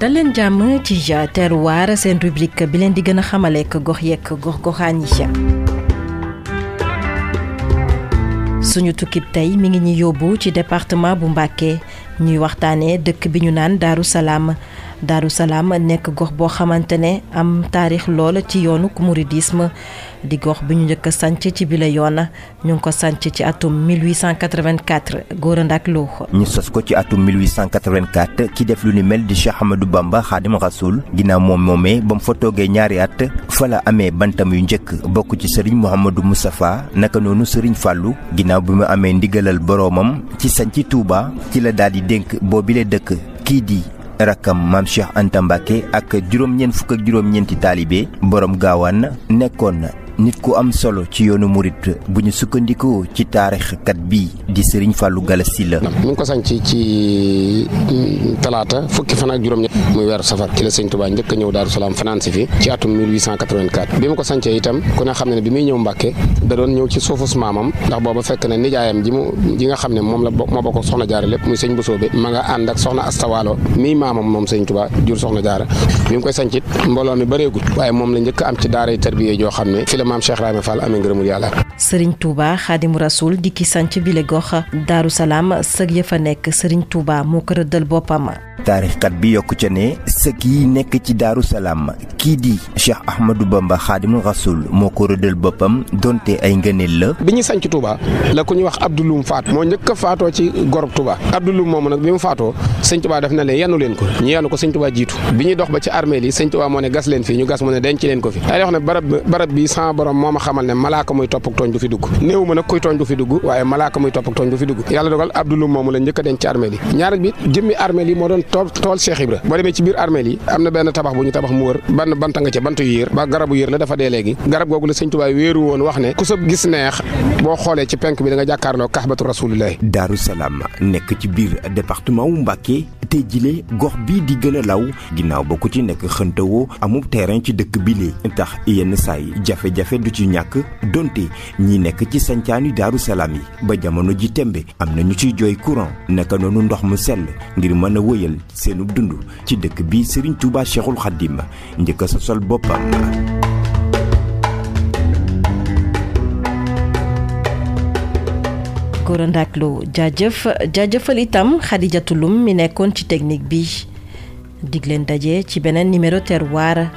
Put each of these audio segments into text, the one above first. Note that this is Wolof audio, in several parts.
dal leen jàmm ci terroir seen rubrique bi leen di gën a xamaleek gox yeeg gox goxaan yi suñu tukkib tey mi ngi ñu yóbbu ci département bu Mbàkke ñuy waxtaanee dëkk bi ñu naan Daaru Salaam Daaru Salaam nekk gox boo xamante ne am taarix lool ci yoonu mouridisme di gox bi ñu njëkk a sanc ci bile yoon ñu ngi ko sanc ci atum 1884 góor ndak loo ñu sos ko ci atum 1884 ki def lu ni mel di Cheikh Ahmadou Bamba Xaadim Rasul ginnaaw moom moomee ba mu fa toogee ñaari at fa la amee bantam yu njëkk bokk ci sëriñ Mouhamadou Moustapha naka noonu sëriñ Fàllu ginnaaw bi mu amee ndigalal boroomam ci sanc Touba ci la daal di dénk boobile dëkk kii di rakkam maam Cheikh Anta Mbacke ak juróom-ñeent fukk ak juróom-ñeenti taalibe borom gaawaan nekkoon na nit ku am solo ci yoonu murit bu ñu sukkandikoo ci taarixkat bi di Serigne Fallou Galass Sylla la. mu ngi ko sanc ci talaata fukki fan ak juróom-ñett muy weeru safar ci la sëñ Touba njëkk a ñëw Daaru Salaam fanaan si fi ci atum 1884 bi mu ko sancee itam ku ne xam ne ne bi muy ñëw Mbàkke da doon ñëw ci suufus maamam ndax booba fekk na nijaayam ji mu ji nga xam ne moom la moo bokk soxna jaara lépp muy sëñ Bousso bi ma nga ànd ak soxna astawaalo mii maamam moom sëñ Touba jur soxna jaara bi mu koy sancit mbooloo mi bareegul waaye moom la njëkk am ci daaray tarbiya joo xam ne fi la maam Cheikh Rahma Fall amee ngërëmul yàlla sëriñ Touba xaadimu rasul di ki sanc bile gox daaru salaam sëg ya fa nekk sëriñ Touba moo ko rëddal boppam taarixkat bi yokk ca ne sëkk yi nekk ci daaru salaam kii di Cheikh Ahmadou Bamba xaadimul rasul moo ko rëddal boppam donte ay ngëneel la. bi ñu sanc Touba la ku ñuy wax Abdouloum faat moo njëkk a faatoo ci gorog Touba Abdouloum moomu nag bi mu faatoo sëñ Touba daf na leen yanu leen ko ñu yanu ko sëñ Touba jiitu bi ñuy dox ba ci armée li sëñ Touba moo ne gas leen fii ñu gas mu ne denc leen ko fi day wax ne barab barab bi sans borom moo ma xamal ne malaaka muy topp ak tooñ du fi dugg néew ma nag kuy tooñ du fi dugg waaye malaaka muy topp ak tooñ du fi dugg yàlla dogal Abdouloum moomu la njëkk a denc ci armée li ñaareel bi jëmmi armeel yi moo doon tool tool Cheikh Ibra boo demee ci biir armeel yi am na benn tabax bu ñu tabax mu wër ban banta nga ca bantu yéer ba garabu yéer la dafa dee léegi garab googu la sëñ Tuubaa wéeru woon wax ne ku sa gis neex boo xoolee ci penk bi da nga jàkkaarloo kaxbatu rasulillahi Daaru Salaam nekk ci biir département wu Mbàkke tey jile gox bii di gën a law ginnaaw ba ku ci nekk xëntawoo amub terrain ci dëkk bi li tax yenn saay jafe-jafe du ci ñàkk donte ñi nekk ci sancaani daaru salaam yi ba jamono ji tembe am na ñu ciy jooy courant naka noonu ndox mu sell ngir mën a wëyal seenu dund ci dëkk bi Serigne Touba Cheikhul Khadim njëkk a sosal boppam. Gora Ndack Lo jaajëf jaajëfal itam Xadijatu Lum mi nekkoon ci technique bi dig leen daje ci beneen numéro terroir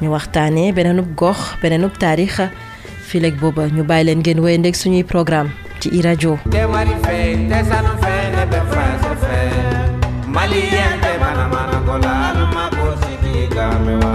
ñu waxtaanee beneenub gox beneenub taarix fileeg booba ñu bàyyi leen ngeen wéy ndeg suñuy programme ci i rajo Mali yende bana mana kola alma ko sidi gamewa